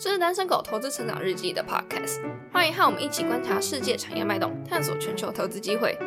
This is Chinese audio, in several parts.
这是单身狗投资成长日记的 podcast，欢迎和我们一起观察世界产业脉动，探索全球投资机会。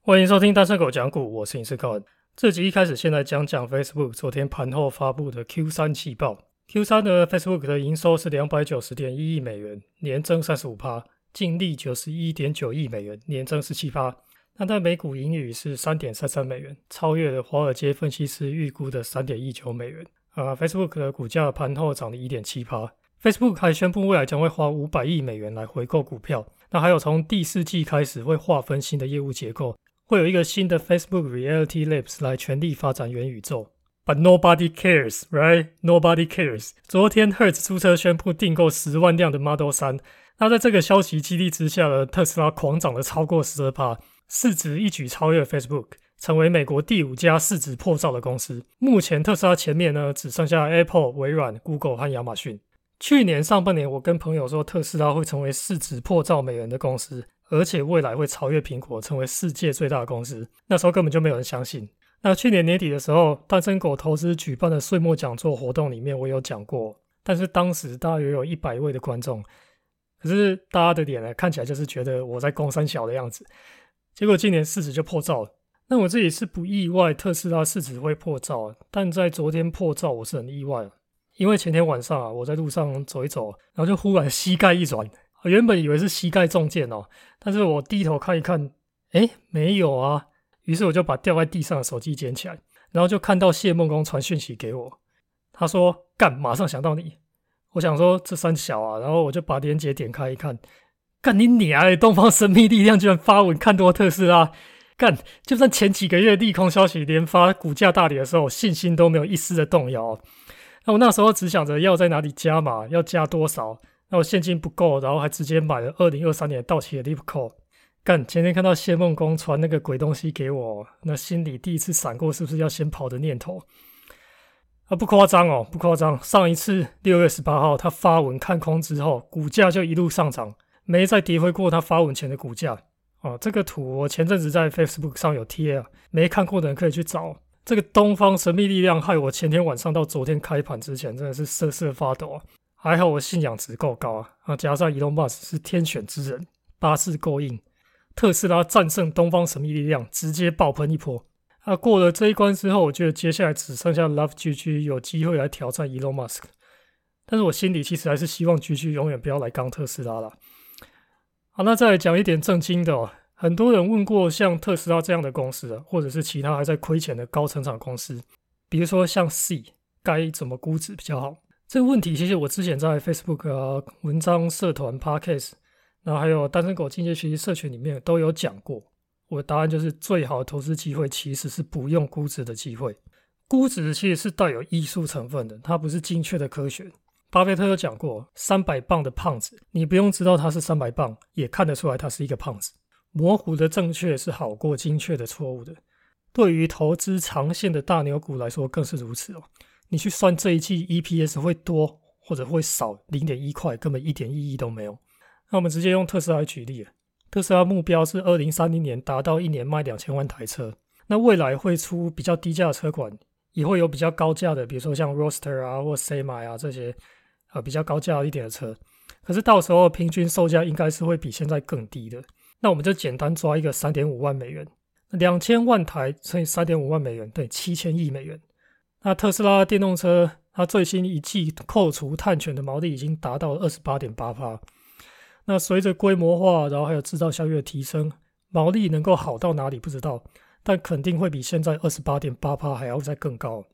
欢迎收听单身狗讲股，我是影视高文。这集一开始先来讲讲 Facebook 昨天盘后发布的 Q 三季报。Q 三的 Facebook 的营收是两百九十点一亿美元，年增三十五%，净利九十一点九亿美元，年增十七%。那在每股盈余是三点三三美元，超越了华尔街分析师预估的三点一九美元。啊，Facebook 的股价盘后涨了一点七%。Facebook 还宣布未来将会花五百亿美元来回购股票。那还有从第四季开始会划分新的业务结构。会有一个新的 Facebook Reality Labs 来全力发展元宇宙，But nobody cares, right? Nobody cares. 昨天 Hertz 出车宣布订购十万辆的 Model 3。那在这个消息激励之下呢，特斯拉狂涨了超过十二%，市值一举超越 Facebook，成为美国第五家市值破兆的公司。目前特斯拉前面呢只剩下 Apple、微软、Google 和亚马逊。去年上半年，我跟朋友说特斯拉会成为市值破兆美元的公司。而且未来会超越苹果，成为世界最大的公司。那时候根本就没有人相信。那去年年底的时候，单身狗投资举办的岁末讲座活动里面，我有讲过。但是当时大约有一百位的观众，可是大家的脸呢，看起来就是觉得我在攻三小的样子。结果今年市值就破兆了。那我自己是不意外，特斯拉市值会破兆。但在昨天破兆，我是很意外，因为前天晚上啊，我在路上走一走，然后就忽然膝盖一软。我原本以为是膝盖中箭哦，但是我低头看一看，哎，没有啊。于是我就把掉在地上的手机捡起来，然后就看到谢梦工传讯息给我，他说：“干，马上想到你。”我想说这三小啊，然后我就把链接点开一看，干你娘！东方神秘力量居然发文看多特斯拉，干！就算前几个月利空消息连发，股价大跌的时候，信心都没有一丝的动摇。那我那时候只想着要在哪里加码，要加多少。那我现金不够，然后还直接买了二零二三年到期的 Lipco。干，前天看到谢梦工传那个鬼东西给我，那心里第一次闪过是不是要先跑的念头。啊，不夸张哦，不夸张。上一次六月十八号他发文看空之后，股价就一路上涨，没再跌回过他发文前的股价。哦，这个图我前阵子在 Facebook 上有贴啊，没看过的人可以去找。这个东方神秘力量害我前天晚上到昨天开盘之前真的是瑟瑟发抖啊。还好我信仰值够高啊！啊，加上 Elon Musk 是天选之人，八字够硬，特斯拉战胜东方神秘力量，直接爆喷一波。啊，过了这一关之后，我觉得接下来只剩下 Love GG 有机会来挑战 Elon Musk。但是我心里其实还是希望 GG 永远不要来刚特斯拉了。那再来讲一点正经的哦。很多人问过像特斯拉这样的公司，或者是其他还在亏钱的高成长公司，比如说像 C，该怎么估值比较好？这个问题其实我之前在 Facebook 啊、文章社团、Podcast，然后还有单身狗进阶学习社群里面都有讲过。我的答案就是，最好的投资机会其实是不用估值的机会。估值其实是带有艺术成分的，它不是精确的科学。巴菲特有讲过，三百磅的胖子，你不用知道他是三百磅，也看得出来他是一个胖子。模糊的正确是好过精确的错误的。对于投资长线的大牛股来说，更是如此哦。你去算这一季 EPS 会多或者会少零点一块，根本一点意义都没有。那我们直接用特斯拉举例，特斯拉目标是二零三零年达到一年卖两千万台车。那未来会出比较低价的车款，也会有比较高价的，比如说像 Roaster 啊或 Semi 啊这些呃比较高价一点的车。可是到时候平均售价应该是会比现在更低的。那我们就简单抓一个三点五万美元，两千万台乘以三点五万美元，对，七千亿美元。那特斯拉电动车，它最新一季扣除碳权的毛利已经达到二十八点八帕。那随着规模化，然后还有制造效率的提升，毛利能够好到哪里不知道，但肯定会比现在二十八点八帕还要再更高。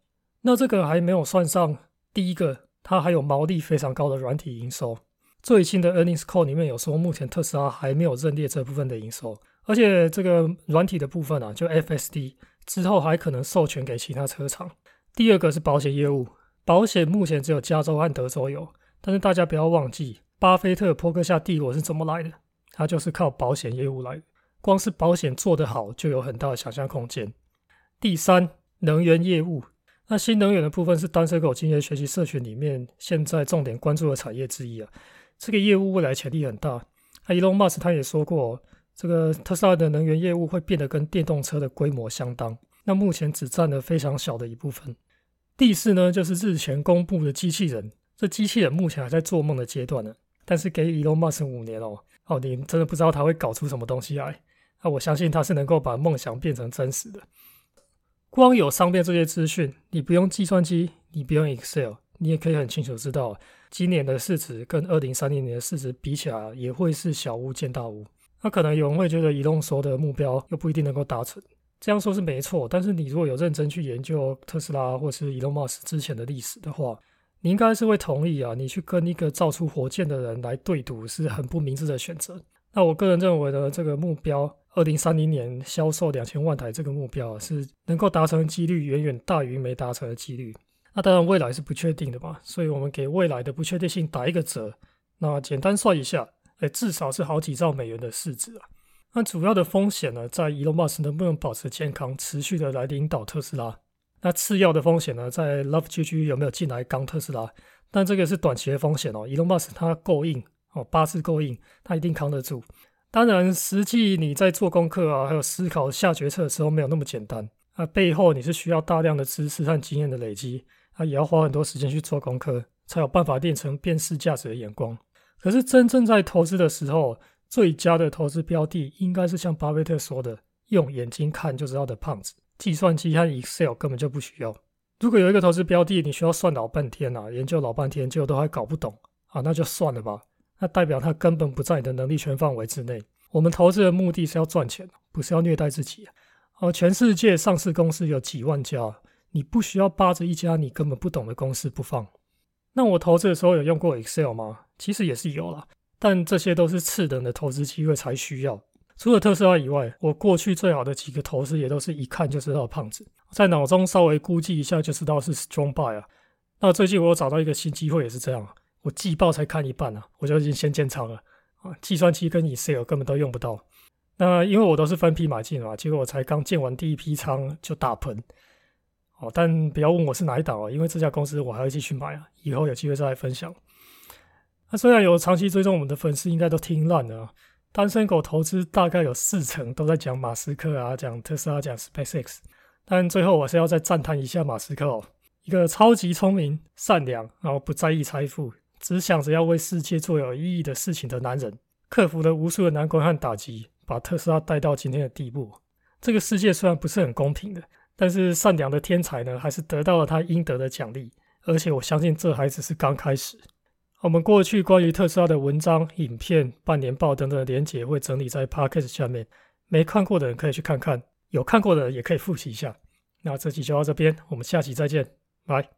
那这个还没有算上第一个，它还有毛利非常高的软体营收。最新的 earnings call 里面有说，目前特斯拉还没有认列这部分的营收，而且这个软体的部分啊，就 FSD 之后还可能授权给其他车厂。第二个是保险业务，保险目前只有加州和德州有，但是大家不要忘记，巴菲特坡克夏帝国是怎么来的？他就是靠保险业务来的。光是保险做得好，就有很大的想象空间。第三，能源业务，那新能源的部分是单身狗经验学习社群里面现在重点关注的产业之一啊。这个业务未来潜力很大。那 Elon Musk 他也说过，这个特斯拉的能源业务会变得跟电动车的规模相当。那目前只占了非常小的一部分。第四呢，就是日前公布的机器人，这机器人目前还在做梦的阶段呢。但是给 Elon Musk 五年哦，哦，你真的不知道他会搞出什么东西来。那我相信他是能够把梦想变成真实的。光有上面这些资讯，你不用计算机，你不用 Excel，你也可以很清楚知道，今年的市值跟二零三零年的市值比起来，也会是小巫见大巫。那可能有人会觉得移动说的目标又不一定能够达成。这样说是没错，但是你如果有认真去研究特斯拉或是 Elon Musk 之前的历史的话，你应该是会同意啊，你去跟一个造出火箭的人来对赌是很不明智的选择。那我个人认为呢，这个目标二零三零年销售两千万台这个目标是能够达成的几率远远大于没达成的几率。那当然未来是不确定的嘛，所以我们给未来的不确定性打一个折。那简单算一下，哎，至少是好几兆美元的市值啊。那主要的风险呢，在 Elon Musk 能不能保持健康，持续的来领导特斯拉？那次要的风险呢，在 Love GG 有没有进来刚特斯拉？但这个是短期的风险哦。Elon Musk 他够硬哦，八字够硬，他一定扛得住。当然，实际你在做功课啊，还有思考下决策的时候，没有那么简单。啊背后你是需要大量的知识和经验的累积，啊，也要花很多时间去做功课，才有办法练成辨识价值的眼光。可是真正在投资的时候，最佳的投资标的应该是像巴菲特说的，用眼睛看就知道的胖子。计算机和 Excel 根本就不需要。如果有一个投资标的，你需要算老半天啊，研究老半天，结果都还搞不懂啊，那就算了吧。那代表它根本不在你的能力圈范围之内。我们投资的目的是要赚钱，不是要虐待自己。哦，全世界上市公司有几万家，你不需要扒着一家你根本不懂的公司不放。那我投资的时候有用过 Excel 吗？其实也是有啦。但这些都是次等的投资机会才需要。除了特斯拉以外，我过去最好的几个投资也都是一看就知道的胖子，在脑中稍微估计一下就知道是 strong buy 啊。那最近我找到一个新机会也是这样，我季报才看一半啊，我就已经先建仓了啊。计算机跟 Excel 根本都用不到。那因为我都是分批买进嘛，结果我才刚建完第一批仓就大喷哦。但不要问我是哪一档哦，因为这家公司我还会继续买啊，以后有机会再来分享。那虽然有长期追踪我们的粉丝，应该都听烂了。单身狗投资大概有四成都在讲马斯克啊，讲特斯拉，讲 SpaceX。但最后我是要再赞叹一下马斯克哦，一个超级聪明、善良，然后不在意财富，只想着要为世界做有意义的事情的男人，克服了无数的难关和打击，把特斯拉带到今天的地步。这个世界虽然不是很公平的，但是善良的天才呢，还是得到了他应得的奖励。而且我相信这还只是刚开始。我们过去关于特斯拉的文章、影片、半年报等等的连结会整理在 podcast 下面，没看过的人可以去看看，有看过的也可以复习一下。那这期就到这边，我们下期再见，拜。